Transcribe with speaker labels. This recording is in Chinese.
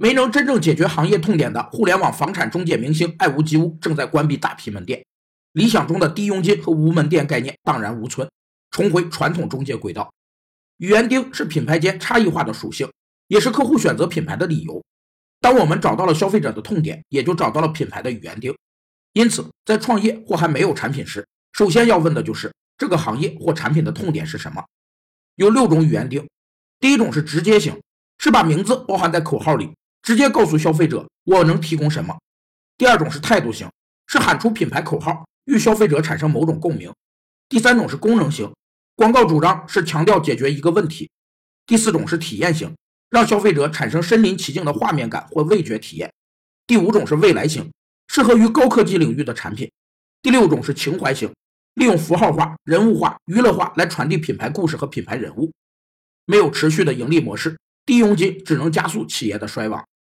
Speaker 1: 没能真正解决行业痛点的互联网房产中介明星爱屋及乌正在关闭大批门店，理想中的低佣金和无门店概念荡然无存，重回传统中介轨道。语言钉是品牌间差异化的属性，也是客户选择品牌的理由。当我们找到了消费者的痛点，也就找到了品牌的语言钉。因此，在创业或还没有产品时，首先要问的就是这个行业或产品的痛点是什么。有六种语言钉，第一种是直接型，是把名字包含在口号里。直接告诉消费者我能提供什么。第二种是态度型，是喊出品牌口号，与消费者产生某种共鸣。第三种是功能型，广告主张是强调解决一个问题。第四种是体验型，让消费者产生身临其境的画面感或味觉体验。第五种是未来型，适合于高科技领域的产品。第六种是情怀型，利用符号化、人物化、娱乐化来传递品牌故事和品牌人物。没有持续的盈利模式。低佣金只能加速企业的衰亡。